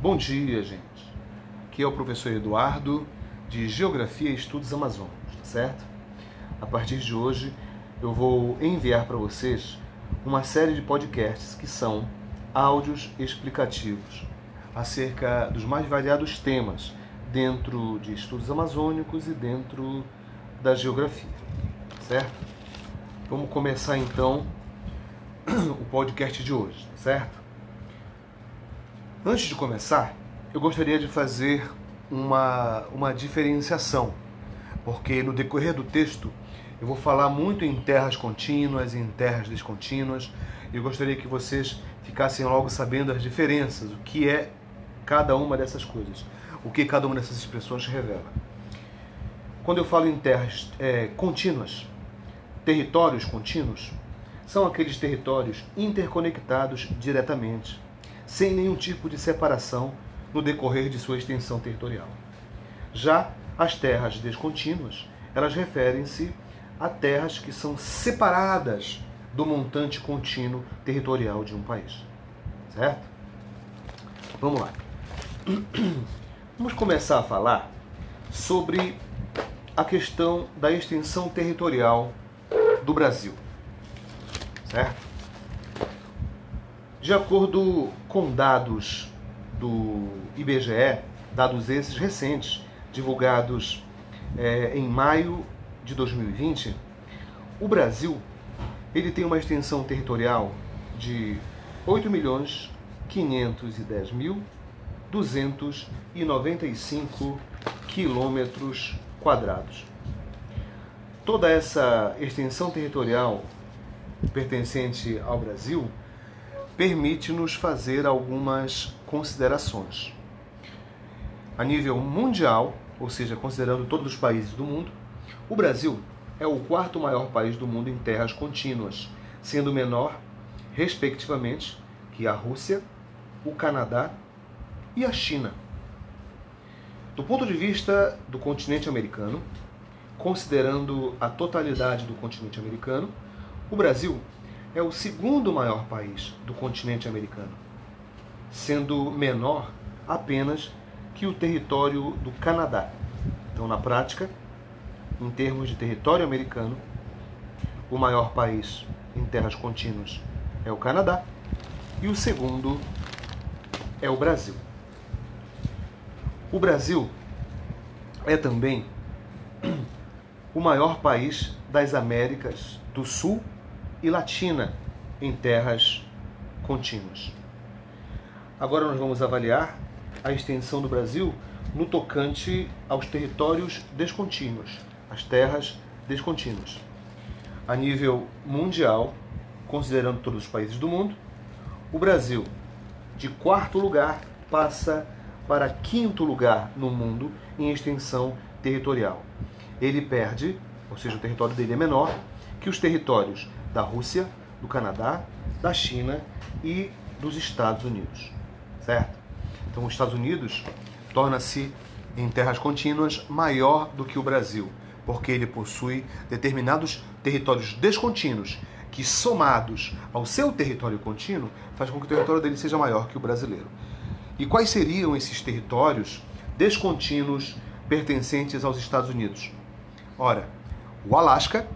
Bom dia, gente. Aqui é o professor Eduardo de Geografia e Estudos Amazônicos, tá certo? A partir de hoje eu vou enviar para vocês uma série de podcasts que são áudios explicativos acerca dos mais variados temas dentro de estudos amazônicos e dentro da geografia, certo? Vamos começar então o podcast de hoje, certo? Antes de começar, eu gostaria de fazer uma, uma diferenciação, porque no decorrer do texto eu vou falar muito em terras contínuas e em terras descontínuas. E eu gostaria que vocês ficassem logo sabendo as diferenças, o que é cada uma dessas coisas, o que cada uma dessas expressões revela. Quando eu falo em terras é, contínuas, territórios contínuos, são aqueles territórios interconectados diretamente, sem nenhum tipo de separação no decorrer de sua extensão territorial. Já as terras descontínuas, elas referem-se a terras que são separadas do montante contínuo territorial de um país. Certo? Vamos lá. Vamos começar a falar sobre a questão da extensão territorial do Brasil. Certo? De acordo com dados do IBGE, dados esses recentes, divulgados é, em maio de 2020, o Brasil ele tem uma extensão territorial de 8 milhões 510 mil 295 quilômetros quadrados. Toda essa extensão territorial pertencente ao Brasil permite-nos fazer algumas considerações. A nível mundial, ou seja, considerando todos os países do mundo, o Brasil é o quarto maior país do mundo em terras contínuas, sendo menor, respectivamente, que a Rússia, o Canadá e a China. Do ponto de vista do continente americano, considerando a totalidade do continente americano, o Brasil é o segundo maior país do continente americano, sendo menor apenas que o território do Canadá. Então, na prática, em termos de território americano, o maior país em terras contínuas é o Canadá e o segundo é o Brasil. O Brasil é também o maior país das Américas do Sul e Latina em terras contínuas. Agora nós vamos avaliar a extensão do Brasil no tocante aos territórios descontínuos as terras descontínuas. A nível mundial, considerando todos os países do mundo, o Brasil, de quarto lugar, passa para quinto lugar no mundo em extensão territorial. Ele perde, ou seja, o território dele é menor que os territórios da Rússia, do Canadá, da China e dos Estados Unidos. Certo? Então, os Estados Unidos torna-se em terras contínuas maior do que o Brasil porque ele possui determinados territórios descontínuos que, somados ao seu território contínuo, faz com que o território dele seja maior que o brasileiro. E quais seriam esses territórios descontínuos pertencentes aos Estados Unidos? Ora, o Alasca,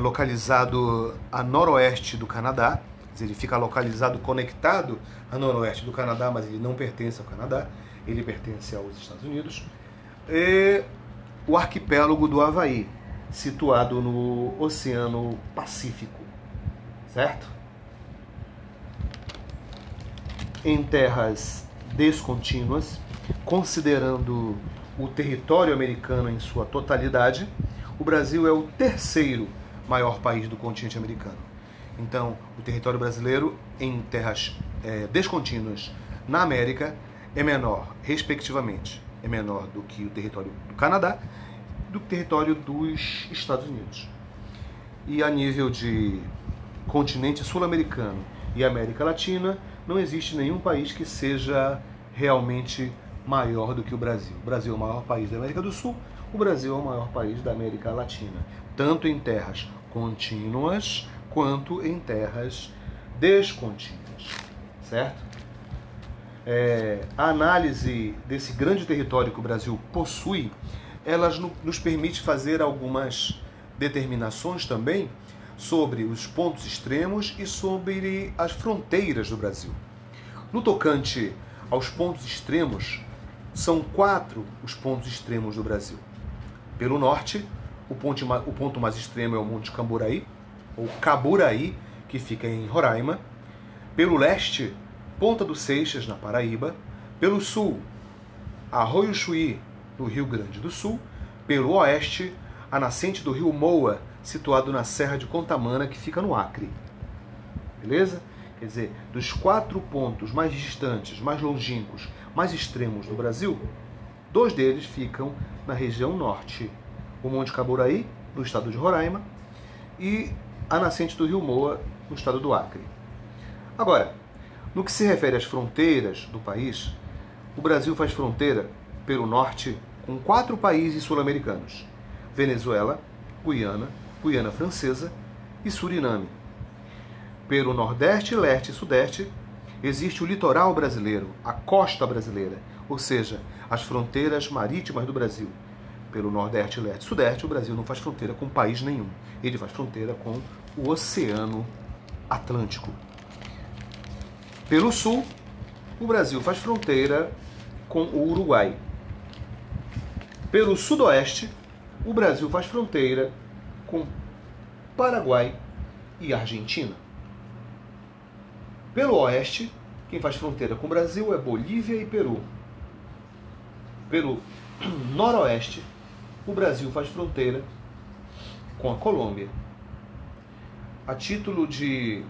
localizado a noroeste do Canadá, ele fica localizado, conectado a noroeste do Canadá, mas ele não pertence ao Canadá, ele pertence aos Estados Unidos. E o arquipélago do Havaí, situado no Oceano Pacífico, certo? Em terras descontínuas, considerando o território americano em sua totalidade, o Brasil é o terceiro maior país do continente americano. Então, o território brasileiro em terras é, descontínuas na América é menor, respectivamente, é menor do que o território do Canadá, do território dos Estados Unidos. E a nível de continente sul-americano e América Latina, não existe nenhum país que seja realmente maior do que o Brasil. O Brasil é o maior país da América do Sul, o Brasil é o maior país da América Latina, tanto em terras contínuas quanto em terras descontínuas, certo? é, a análise desse grande território que o Brasil possui, elas nos permite fazer algumas determinações também sobre os pontos extremos e sobre as fronteiras do Brasil. No tocante aos pontos extremos, são quatro os pontos extremos do Brasil. Pelo norte, o ponto, o ponto mais extremo é o Monte Camburaí, ou Caburaí, que fica em Roraima. Pelo leste, Ponta do Seixas, na Paraíba. Pelo sul, Arroio Chuí, no Rio Grande do Sul. Pelo oeste, a nascente do rio Moa, situado na Serra de Contamana, que fica no Acre. Beleza? Quer dizer, dos quatro pontos mais distantes, mais longínquos, mais extremos do Brasil, dois deles ficam na região norte. O Monte Caburaí, no estado de Roraima, e a nascente do rio Moa, no estado do Acre. Agora, no que se refere às fronteiras do país, o Brasil faz fronteira pelo norte com quatro países sul-americanos: Venezuela, Guiana, Guiana Francesa e Suriname. Pelo nordeste, leste e sudeste existe o litoral brasileiro, a costa brasileira, ou seja, as fronteiras marítimas do Brasil. Pelo nordeste, leste e sudeste, o Brasil não faz fronteira com país nenhum. Ele faz fronteira com o Oceano Atlântico. Pelo sul, o Brasil faz fronteira com o Uruguai. Pelo sudoeste, o Brasil faz fronteira com Paraguai e Argentina. Pelo oeste, quem faz fronteira com o Brasil é Bolívia e Peru. Pelo noroeste, o Brasil faz fronteira com a Colômbia. A título de,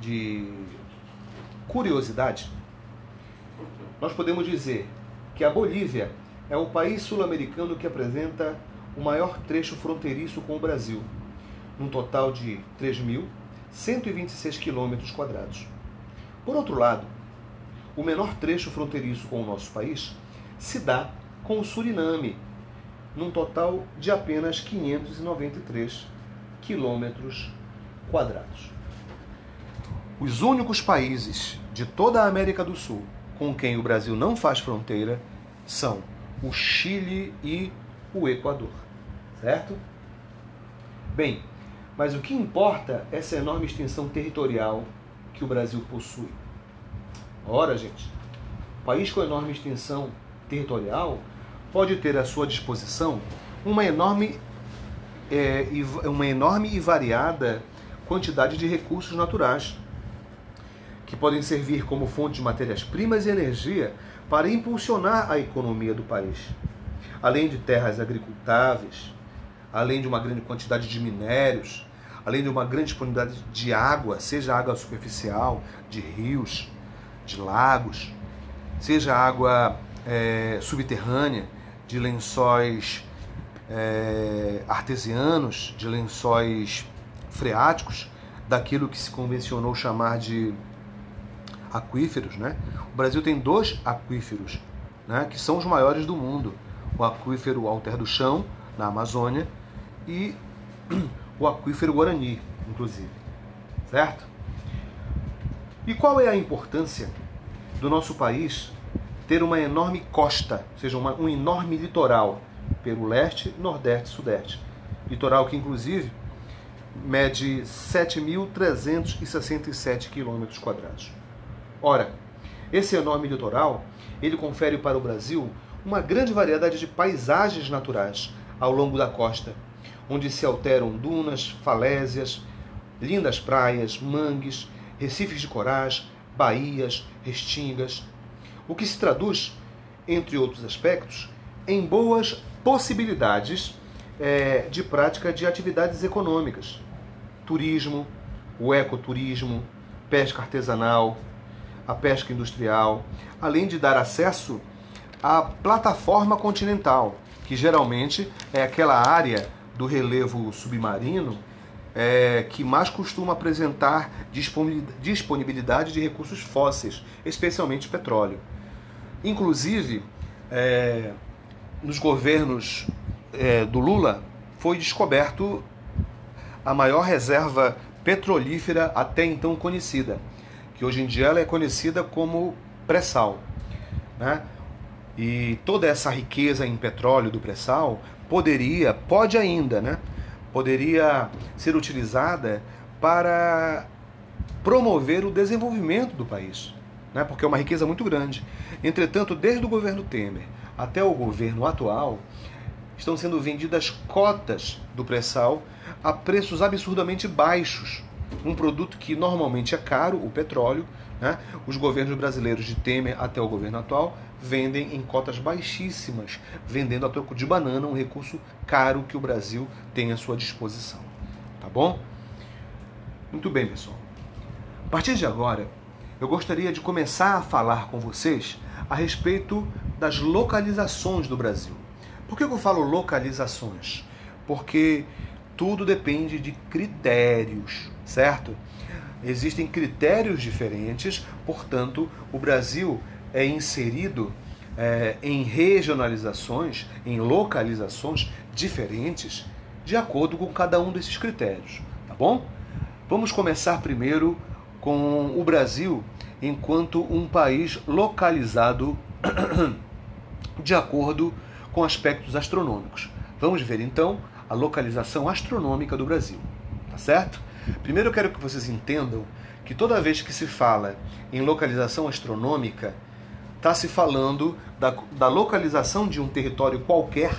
de curiosidade, nós podemos dizer que a Bolívia é o país sul-americano que apresenta o maior trecho fronteiriço com o Brasil, num total de 3.126 quilômetros quadrados. Por outro lado, o menor trecho fronteiriço com o nosso país se dá com o Suriname, num total de apenas 593 quilômetros quadrados. Os únicos países de toda a América do Sul com quem o Brasil não faz fronteira são o Chile e o Equador. Certo? Bem, mas o que importa é essa enorme extensão territorial que o Brasil possui. Ora, gente, um país com enorme extensão territorial pode ter à sua disposição uma enorme, é, uma enorme e variada quantidade de recursos naturais que podem servir como fonte de matérias-primas e energia para impulsionar a economia do país. Além de terras agricultáveis, além de uma grande quantidade de minérios, além de uma grande disponibilidade de água, seja água superficial, de rios, de lagos, seja água é, subterrânea, de lençóis é, artesianos, de lençóis freáticos, daquilo que se convencionou chamar de aquíferos, né? O Brasil tem dois aquíferos, né, que são os maiores do mundo: o aquífero Alter do Chão, na Amazônia, e o aquífero Guarani, inclusive. Certo? E qual é a importância do nosso país ter uma enorme costa, ou seja, uma, um enorme litoral, pelo leste, nordeste e sudeste? Litoral que, inclusive, mede 7.367 quilômetros quadrados. Ora, esse enorme litoral, ele confere para o Brasil uma grande variedade de paisagens naturais ao longo da costa, onde se alteram dunas, falésias, lindas praias, mangues, recifes de corais, baías, restingas, o que se traduz, entre outros aspectos, em boas possibilidades é, de prática de atividades econômicas, turismo, o ecoturismo, pesca artesanal, a pesca industrial, além de dar acesso à plataforma continental, que geralmente é aquela área do relevo submarino é, que mais costuma apresentar disponibilidade de recursos fósseis, especialmente petróleo. Inclusive, é, nos governos é, do Lula, foi descoberto a maior reserva petrolífera até então conhecida, que hoje em dia ela é conhecida como pré-sal. Né? E toda essa riqueza em petróleo do pré-sal poderia, pode ainda, né? poderia ser utilizada para promover o desenvolvimento do país, né? porque é uma riqueza muito grande. Entretanto, desde o governo Temer até o governo atual, estão sendo vendidas cotas do pré-sal a preços absurdamente baixos. Um produto que normalmente é caro, o petróleo, né? os governos brasileiros de Temer até o governo atual vendem em cotas baixíssimas, vendendo a troco de banana, um recurso caro que o Brasil tem à sua disposição. Tá bom? Muito bem, pessoal. A partir de agora, eu gostaria de começar a falar com vocês a respeito das localizações do Brasil. Por que eu falo localizações? Porque tudo depende de critérios, certo? Existem critérios diferentes, portanto, o Brasil é inserido é, em regionalizações, em localizações diferentes, de acordo com cada um desses critérios, tá bom? Vamos começar primeiro com o Brasil enquanto um país localizado de acordo com aspectos astronômicos. Vamos ver então a localização astronômica do Brasil, tá certo? Primeiro eu quero que vocês entendam que toda vez que se fala em localização astronômica, está se falando da, da localização de um território qualquer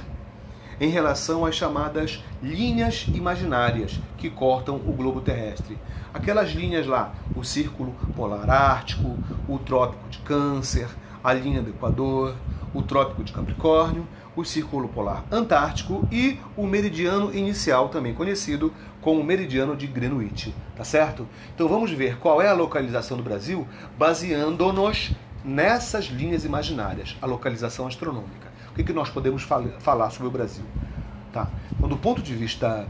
em relação às chamadas linhas imaginárias que cortam o globo terrestre. Aquelas linhas lá, o Círculo Polar Ártico, o Trópico de Câncer, a linha do Equador, o Trópico de Capricórnio, o Círculo Polar Antártico e o meridiano inicial, também conhecido como meridiano de Greenwich, tá certo? Então vamos ver qual é a localização do Brasil baseando-nos nessas linhas imaginárias, a localização astronômica. O que, que nós podemos fal falar sobre o Brasil? Tá? Então, do ponto de vista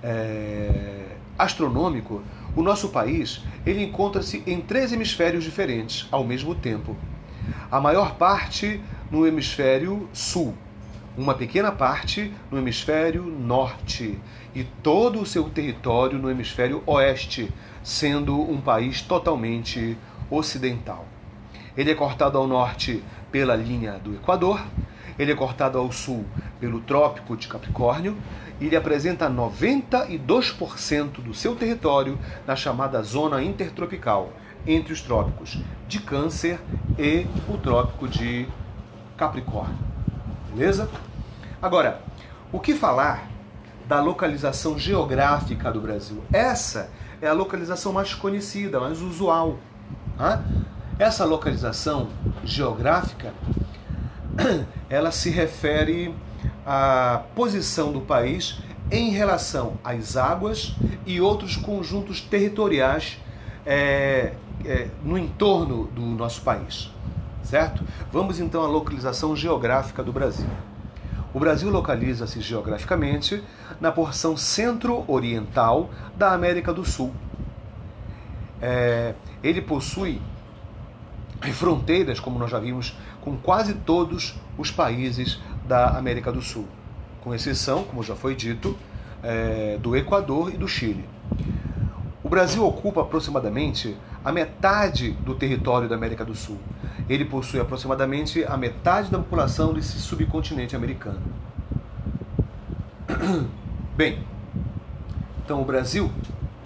é, astronômico, o nosso país ele encontra-se em três hemisférios diferentes ao mesmo tempo. A maior parte no hemisfério sul, uma pequena parte no hemisfério norte e todo o seu território no hemisfério oeste, sendo um país totalmente ocidental. Ele é cortado ao norte pela linha do Equador, ele é cortado ao sul pelo Trópico de Capricórnio e ele apresenta 92% do seu território na chamada zona intertropical, entre os trópicos de Câncer e o Trópico de Capricórnio. Beleza? Agora, o que falar da localização geográfica do Brasil? Essa é a localização mais conhecida, mais usual. Essa localização geográfica ela se refere à posição do país em relação às águas e outros conjuntos territoriais é, é, no entorno do nosso país, certo? Vamos então à localização geográfica do Brasil. O Brasil localiza-se geograficamente na porção centro-oriental da América do Sul. É, ele possui fronteiras, como nós já vimos, com quase todos os países da América do Sul, com exceção, como já foi dito, é, do Equador e do Chile. O Brasil ocupa aproximadamente a metade do território da América do Sul. Ele possui aproximadamente a metade da população desse subcontinente americano. Bem, então o Brasil,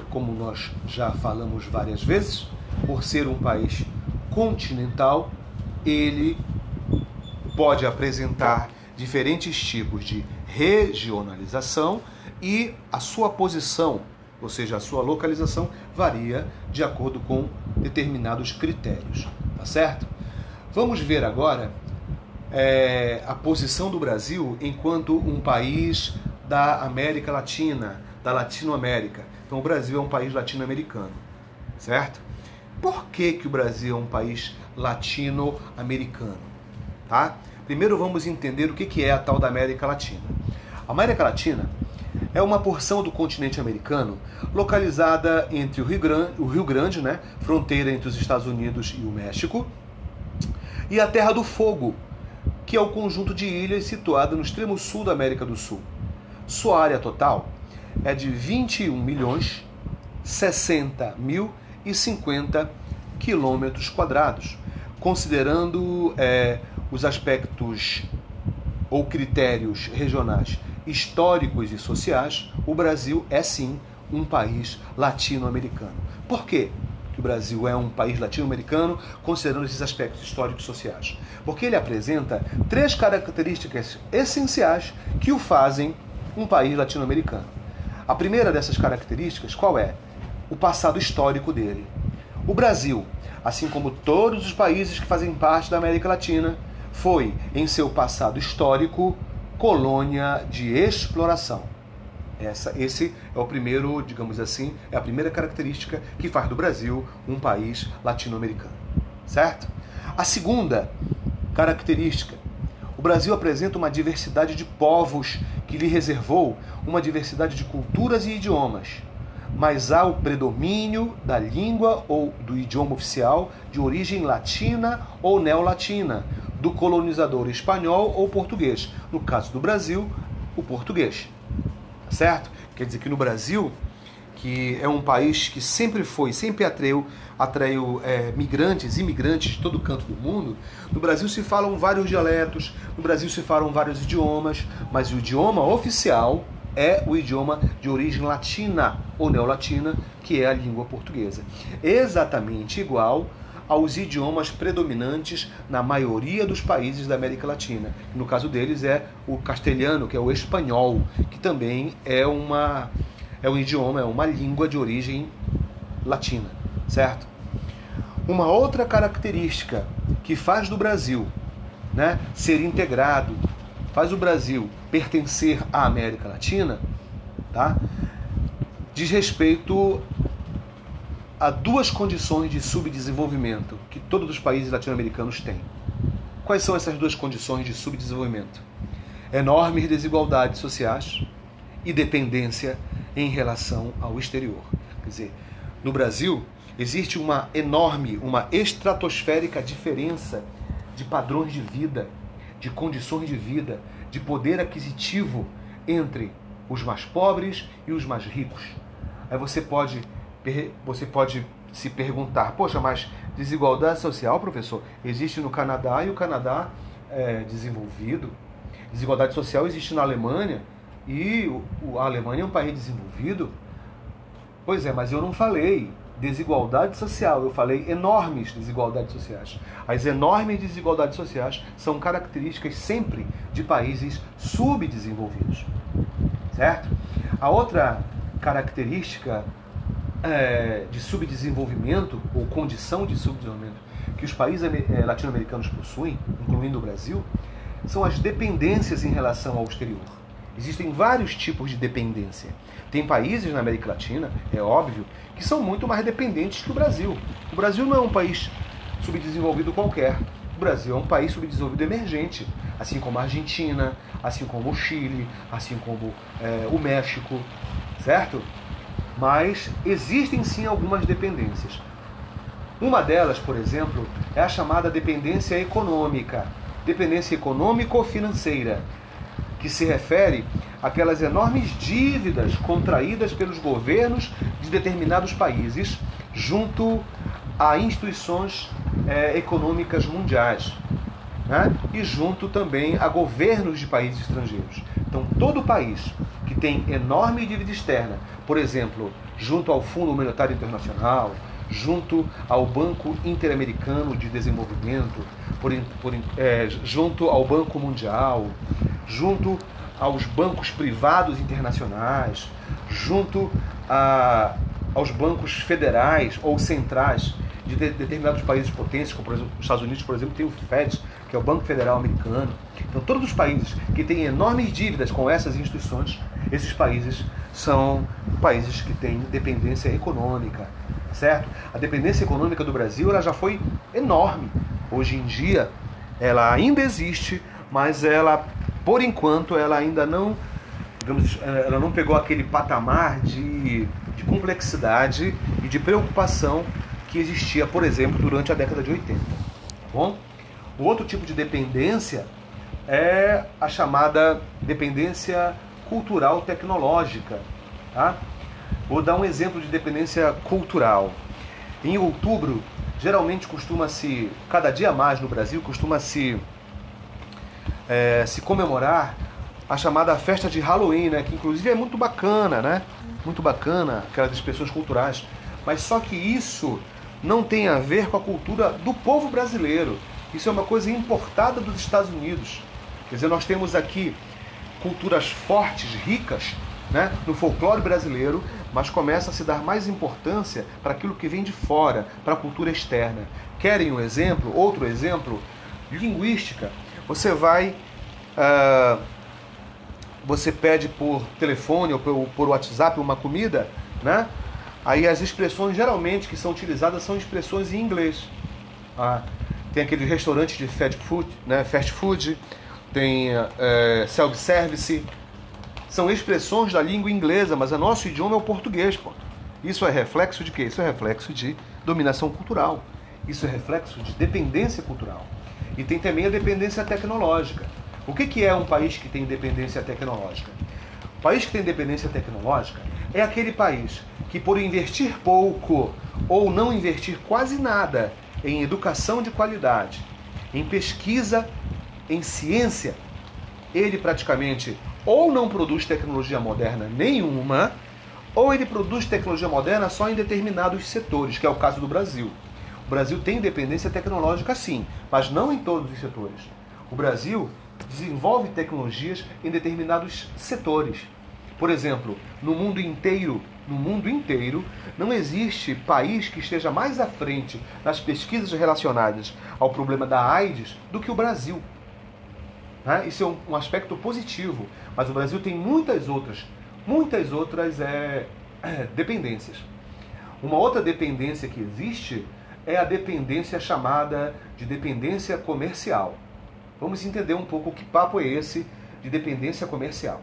como nós já falamos várias vezes, por ser um país continental, ele pode apresentar diferentes tipos de regionalização e a sua posição, ou seja, a sua localização, varia de acordo com determinados critérios. Tá certo? Vamos ver agora é, a posição do Brasil enquanto um país da América Latina, da Latinoamérica. Então, o Brasil é um país latino-americano, certo? Por que, que o Brasil é um país latino-americano? Tá? Primeiro vamos entender o que, é a tal da América Latina. A América Latina é uma porção do continente americano localizada entre o Rio Grande, o Rio Grande né, fronteira entre os Estados Unidos e o México, e a Terra do Fogo, que é o conjunto de ilhas situado no extremo sul da América do Sul. Sua área total é de 21 milhões 60 mil e 50 quilômetros quadrados, considerando é, os aspectos ou critérios regionais históricos e sociais, o Brasil é sim um país latino-americano. Por quê? que o Brasil é um país latino-americano, considerando esses aspectos históricos e sociais. Porque ele apresenta três características essenciais que o fazem um país latino-americano. A primeira dessas características, qual é? O passado histórico dele. O Brasil, assim como todos os países que fazem parte da América Latina, foi, em seu passado histórico, colônia de exploração. Essa, esse é o primeiro, digamos assim, é a primeira característica que faz do Brasil um país latino-americano, certo? A segunda característica, o Brasil apresenta uma diversidade de povos que lhe reservou uma diversidade de culturas e idiomas, mas há o predomínio da língua ou do idioma oficial de origem latina ou neolatina, do colonizador espanhol ou português. No caso do Brasil, o português certo? Quer dizer que no Brasil, que é um país que sempre foi, sempre atraiu, atraiu é, migrantes, imigrantes de todo canto do mundo, no Brasil se falam vários dialetos, no Brasil se falam vários idiomas, mas o idioma oficial é o idioma de origem latina ou neolatina, que é a língua portuguesa. Exatamente igual aos idiomas predominantes na maioria dos países da América Latina. No caso deles é o castelhano, que é o espanhol, que também é uma é um idioma, é uma língua de origem latina, certo? Uma outra característica que faz do Brasil, né, ser integrado, faz o Brasil pertencer à América Latina, tá? Diz respeito há duas condições de subdesenvolvimento que todos os países latino-americanos têm. Quais são essas duas condições de subdesenvolvimento? Enormes desigualdades sociais e dependência em relação ao exterior. Quer dizer, no Brasil existe uma enorme, uma estratosférica diferença de padrões de vida, de condições de vida, de poder aquisitivo entre os mais pobres e os mais ricos. Aí você pode você pode se perguntar, poxa, mas desigualdade social, professor, existe no Canadá e o Canadá é desenvolvido. Desigualdade social existe na Alemanha e a Alemanha é um país desenvolvido. Pois é, mas eu não falei desigualdade social, eu falei enormes desigualdades sociais. As enormes desigualdades sociais são características sempre de países subdesenvolvidos. Certo? A outra característica é, de subdesenvolvimento ou condição de subdesenvolvimento que os países é, latino-americanos possuem, incluindo o Brasil, são as dependências em relação ao exterior. Existem vários tipos de dependência. Tem países na América Latina, é óbvio, que são muito mais dependentes que o Brasil. O Brasil não é um país subdesenvolvido qualquer. O Brasil é um país subdesenvolvido emergente, assim como a Argentina, assim como o Chile, assim como é, o México, certo? mas existem sim algumas dependências. Uma delas, por exemplo, é a chamada dependência econômica, dependência econômico-financeira, que se refere àquelas enormes dívidas contraídas pelos governos de determinados países junto a instituições é, econômicas mundiais né? e junto também a governos de países estrangeiros. Então, todo país que tem enorme dívida externa, por exemplo, junto ao Fundo Monetário Internacional, junto ao Banco Interamericano de Desenvolvimento, por, por, é, junto ao Banco Mundial, junto aos bancos privados internacionais, junto a, aos bancos federais ou centrais de, de determinados países potentes, como por exemplo os Estados Unidos, por exemplo, tem o FED, que é o Banco Federal Americano. Então, todos os países que têm enormes dívidas com essas instituições, esses países são países que têm dependência econômica, certo? A dependência econômica do Brasil ela já foi enorme. Hoje em dia, ela ainda existe, mas ela, por enquanto, ela ainda não, digamos, ela não pegou aquele patamar de, de complexidade e de preocupação que existia, por exemplo, durante a década de 80. Tá bom? O outro tipo de dependência é a chamada dependência cultural tecnológica. Tá? Vou dar um exemplo de dependência cultural. Em outubro geralmente costuma-se, cada dia mais no Brasil, costuma-se é, se comemorar a chamada festa de Halloween, né? Que inclusive é muito bacana, né? Muito bacana, aquelas expressões culturais. Mas só que isso não tem a ver com a cultura do povo brasileiro. Isso é uma coisa importada dos Estados Unidos. Quer dizer, nós temos aqui culturas fortes, ricas, né, no folclore brasileiro, mas começa a se dar mais importância para aquilo que vem de fora, para a cultura externa. Querem um exemplo? Outro exemplo? Linguística. Você vai. Uh, você pede por telefone ou por, WhatsApp uma comida, né? Aí as expressões geralmente que são utilizadas são expressões em inglês. Ah, tem aqueles restaurantes de fast food, né? fast food tem é, self-service. São expressões da língua inglesa, mas o nosso idioma é o português. Pô. Isso é reflexo de quê? Isso é reflexo de dominação cultural. Isso é reflexo de dependência cultural. E tem também a dependência tecnológica. O que, que é um país que tem dependência tecnológica? O país que tem dependência tecnológica é aquele país que, por investir pouco ou não investir quase nada em educação de qualidade, em pesquisa, em ciência, ele praticamente ou não produz tecnologia moderna nenhuma, ou ele produz tecnologia moderna só em determinados setores, que é o caso do Brasil. O Brasil tem dependência tecnológica sim, mas não em todos os setores. O Brasil desenvolve tecnologias em determinados setores. Por exemplo, no mundo inteiro, no mundo inteiro, não existe país que esteja mais à frente nas pesquisas relacionadas ao problema da AIDS do que o Brasil. Né? Isso é um, um, aspecto positivo, mas o Brasil tem muitas outras, muitas outras é, dependências. Uma outra dependência que existe é a dependência chamada de dependência comercial. Vamos entender um pouco que papo é esse de dependência comercial.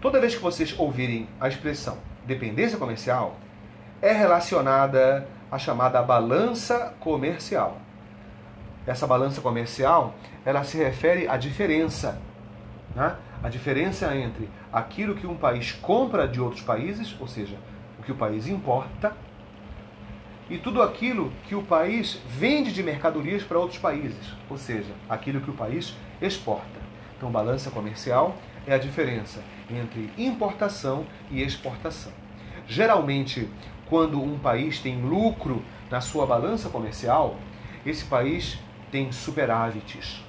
Toda vez que vocês ouvirem a expressão dependência comercial, é relacionada à chamada balança comercial. Essa balança comercial, ela se refere à diferença, né? a diferença entre aquilo que um país compra de outros países, ou seja, o que o país importa, e tudo aquilo que o país vende de mercadorias para outros países, ou seja, aquilo que o país exporta. Então, balança comercial é a diferença entre importação e exportação. Geralmente, quando um país tem lucro na sua balança comercial, esse país tem superávites.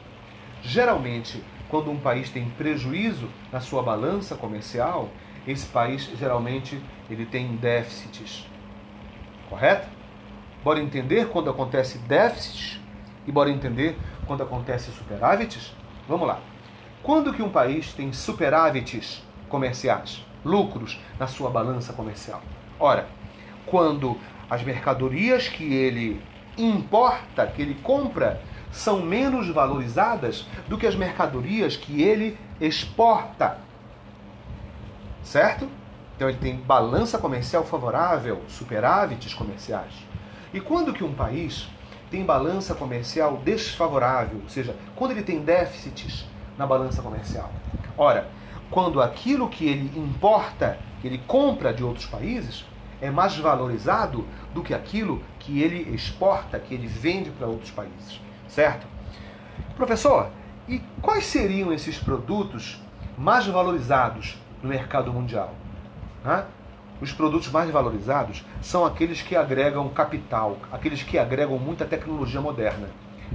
Geralmente, quando um país tem prejuízo na sua balança comercial, esse país geralmente ele tem déficits. Correto? Bora entender quando acontece déficits e bora entender quando acontece superávites? Vamos lá. Quando que um país tem superávites comerciais, lucros na sua balança comercial? Ora, quando as mercadorias que ele importa, que ele compra, são menos valorizadas do que as mercadorias que ele exporta. Certo? Então ele tem balança comercial favorável, superávites comerciais. E quando que um país tem balança comercial desfavorável, ou seja, quando ele tem déficits na balança comercial? Ora, quando aquilo que ele importa, que ele compra de outros países, é mais valorizado do que aquilo que ele exporta, que ele vende para outros países, certo? Professor, e quais seriam esses produtos mais valorizados no mercado mundial? Hã? os produtos mais valorizados são aqueles que agregam capital, aqueles que agregam muita tecnologia moderna.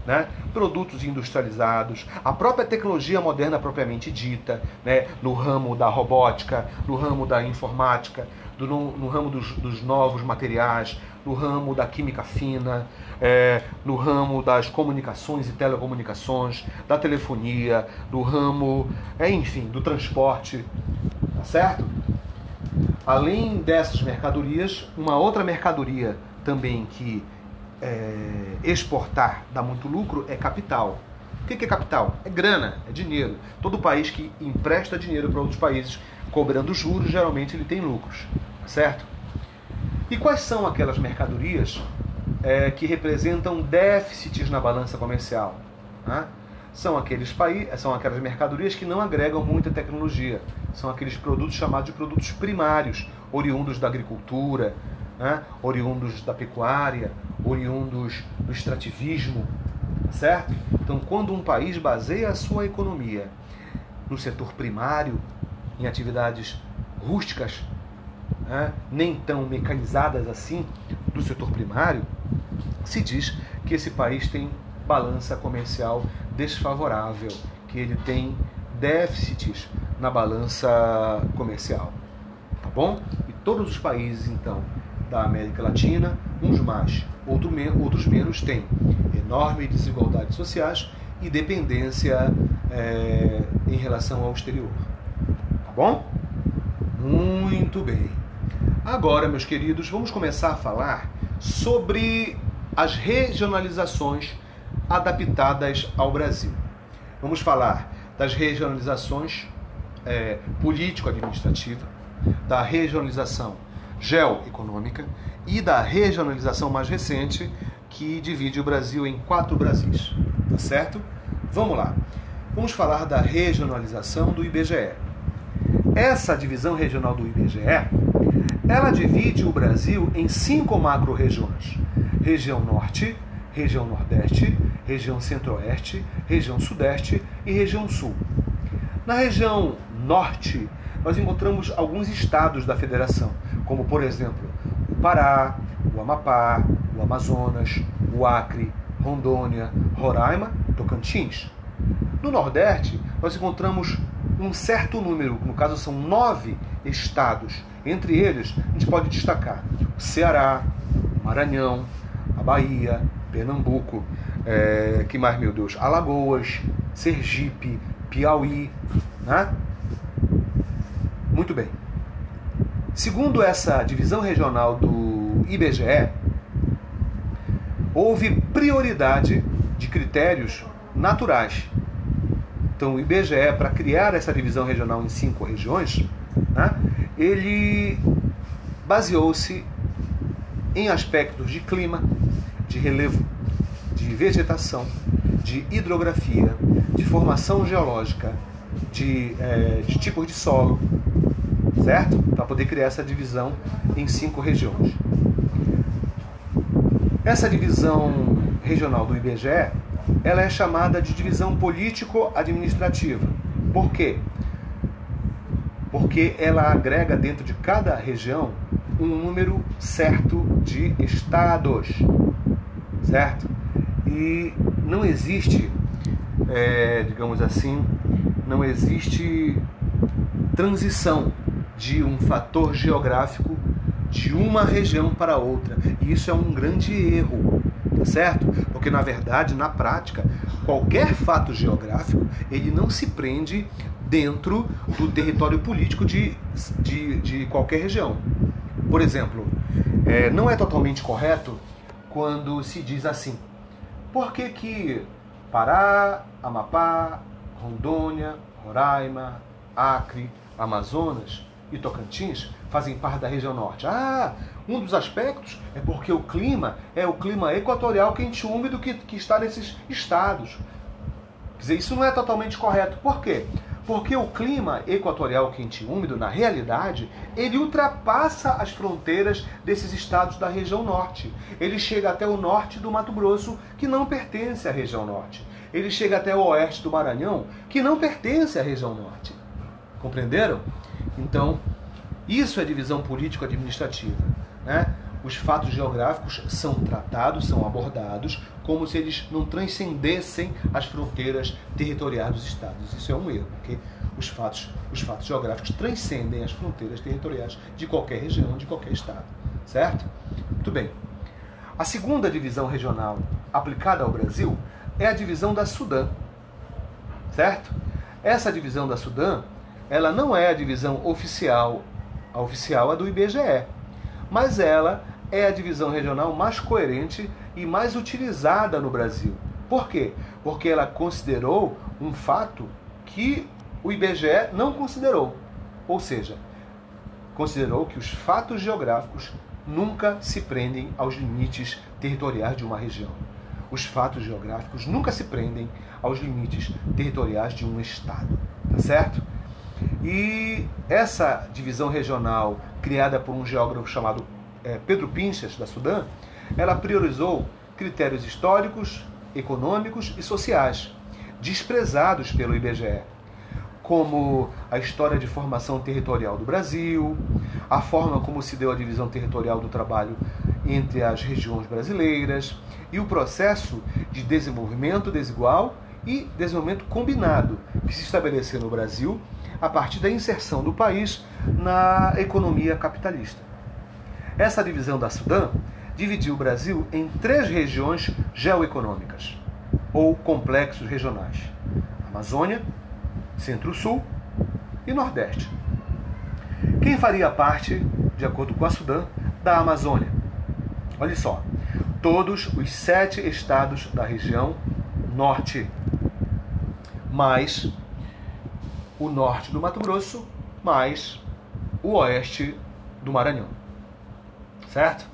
Né? Produtos industrializados, a própria tecnologia moderna propriamente dita, né? no ramo da robótica, no ramo da informática, do, no, no, ramo dos, dos, novos materiais, no ramo da química fina, é, no ramo das comunicações e telecomunicações, da telefonia, do ramo, é, enfim, do transporte, tá certo? Além dessas mercadorias, uma outra mercadoria também que é, exportar dá muito lucro é capital. O que é capital? É grana, é dinheiro. Todo país que empresta dinheiro para outros países cobrando juros, geralmente ele tem lucros, certo? E quais são aquelas mercadorias é, que representam déficits na balança comercial? Né? são aqueles países, são aquelas mercadorias que não agregam muita tecnologia. São aqueles produtos chamados de produtos primários, oriundos da agricultura, né? oriundos da pecuária, oriundos do extrativismo, certo? Então, quando um país baseia a sua economia no setor primário, em atividades rústicas, né? nem tão mecanizadas assim, do setor primário, se diz que esse país tem balança comercial desfavorável, que ele tem déficits na balança comercial. Tá bom? E todos os países, então, da América Latina, uns mais, outro outros menos, têm enormes desigualdades sociais e dependência é, em relação ao exterior. Tá bom? Muito bem. Agora, meus queridos, vamos começar a falar sobre as regionalizações adaptadas ao Brasil. Vamos falar das regionalizações é, político-administrativa, da regionalização geoeconômica e da regionalização mais recente que divide o Brasil em quatro Brasis. Tá certo? Vamos lá. Vamos falar da regionalização do IBGE. Essa divisão regional do IBGE, ela divide o Brasil em cinco macro-regiões: região norte, região nordeste, região centro-oeste, região sudeste e região sul. Na região norte, nós encontramos alguns estados da federação, como por exemplo o Pará, o Amapá, o Amazonas, o Acre, Rondônia, Roraima, Tocantins. No Nordeste, nós encontramos um certo número, no caso são nove estados. Entre eles, a gente pode destacar o Ceará, Maranhão, a Bahia, Pernambuco, é, que mais, meu Deus? Alagoas, Sergipe, Piauí, né? Muito bem. Segundo essa divisão regional do IBGE, houve prioridade de critérios naturais. Então, o IBGE, para criar essa divisão regional em cinco regiões, né, ele baseou-se em aspectos de clima, de relevo, de vegetação, de hidrografia, de formação geológica, de, é, de tipos de solo, certo? Para poder criar essa divisão em cinco regiões. Essa divisão regional do IBGE, ela é chamada de divisão político-administrativa. Por quê? Porque ela agrega dentro de cada região um número certo de estados, certo? E não existe, é, digamos assim, não existe transição de um fator geográfico de uma região para outra. E isso é um grande erro, tá certo? Porque na verdade, na prática, qualquer fato geográfico, ele não se prende dentro do território político de, de, de qualquer região. Por exemplo, é, não é totalmente correto quando se diz assim: por que, que Pará, Amapá, Rondônia, Roraima, Acre, Amazonas e Tocantins fazem parte da região norte? Ah, um dos aspectos é porque o clima é o clima equatorial quente úmido que, que está nesses estados. Quer dizer, isso não é totalmente correto. Por quê? Porque o clima equatorial quente e úmido, na realidade, ele ultrapassa as fronteiras desses estados da região norte. Ele chega até o norte do Mato Grosso, que não pertence à região norte. Ele chega até o oeste do Maranhão, que não pertence à região norte. Compreenderam? Então, isso é divisão político-administrativa. Né? Os fatos geográficos são tratados, são abordados como se eles não transcendessem as fronteiras territoriais dos estados. Isso é um erro, porque os fatos, os fatos geográficos transcendem as fronteiras territoriais de qualquer região, de qualquer estado. Certo? Muito bem. A segunda divisão regional aplicada ao Brasil é a divisão da Sudã. Certo? Essa divisão da Sudã, ela não é a divisão oficial, a oficial é do IBGE, mas ela é a divisão regional mais coerente e mais utilizada no Brasil. Por quê? Porque ela considerou um fato que o IBGE não considerou. Ou seja, considerou que os fatos geográficos nunca se prendem aos limites territoriais de uma região os fatos geográficos nunca se prendem aos limites territoriais de um estado, tá certo? E essa divisão regional criada por um geógrafo chamado é, Pedro Pinchas, da Sudã, ela priorizou critérios históricos, econômicos e sociais, desprezados pelo IBGE, como a história de formação territorial do Brasil, a forma como se deu a divisão territorial do trabalho entre as regiões brasileiras e o processo de desenvolvimento desigual e desenvolvimento combinado que se estabeleceu no Brasil a partir da inserção do país na economia capitalista. Essa divisão da Sudã dividiu o Brasil em três regiões geoeconômicas ou complexos regionais: Amazônia, Centro-Sul e Nordeste. Quem faria parte, de acordo com a Sudã, da Amazônia? Olha só, todos os sete estados da região norte, mais o norte do Mato Grosso, mais o oeste do Maranhão. Certo?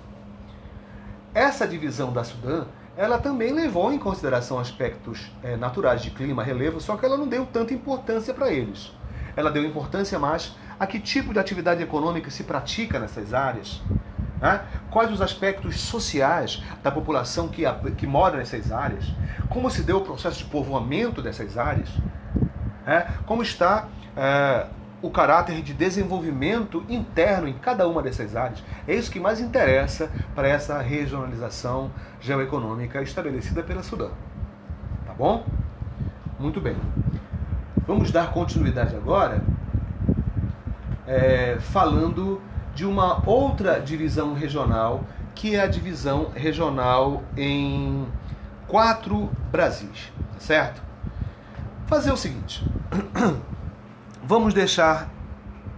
Essa divisão da Sudã, ela também levou em consideração aspectos é, naturais de clima, relevo, só que ela não deu tanta importância para eles. Ela deu importância mais a que tipo de atividade econômica se pratica nessas áreas, né? quais os aspectos sociais da população que, que mora nessas áreas, como se deu o processo de povoamento dessas áreas, né? como está é, o caráter de desenvolvimento interno em cada uma dessas áreas. É isso que mais interessa para essa regionalização geoeconômica estabelecida pela Sudã. Tá bom? Muito bem. Vamos dar continuidade agora é, falando de uma outra divisão regional, que é a divisão regional em quatro Brasis, certo? Fazer o seguinte. Vamos deixar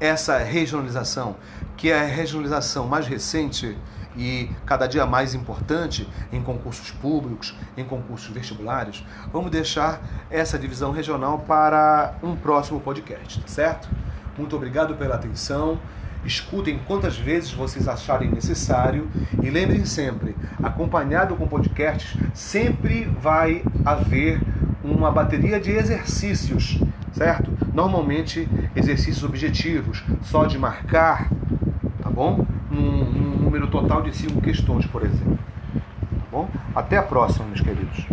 essa regionalização, que é a regionalização mais recente e cada dia mais importante em concursos públicos, em concursos vestibulares, vamos deixar essa divisão regional para um próximo podcast, tá certo? Muito obrigado pela atenção. Escutem quantas vezes vocês acharem necessário e lembrem sempre, acompanhado com podcasts, sempre vai haver uma bateria de exercícios certo? Normalmente exercícios objetivos, só de marcar, tá bom? Um, número total de cinco questões, por exemplo. Tá bom? Até a próxima, meus queridos.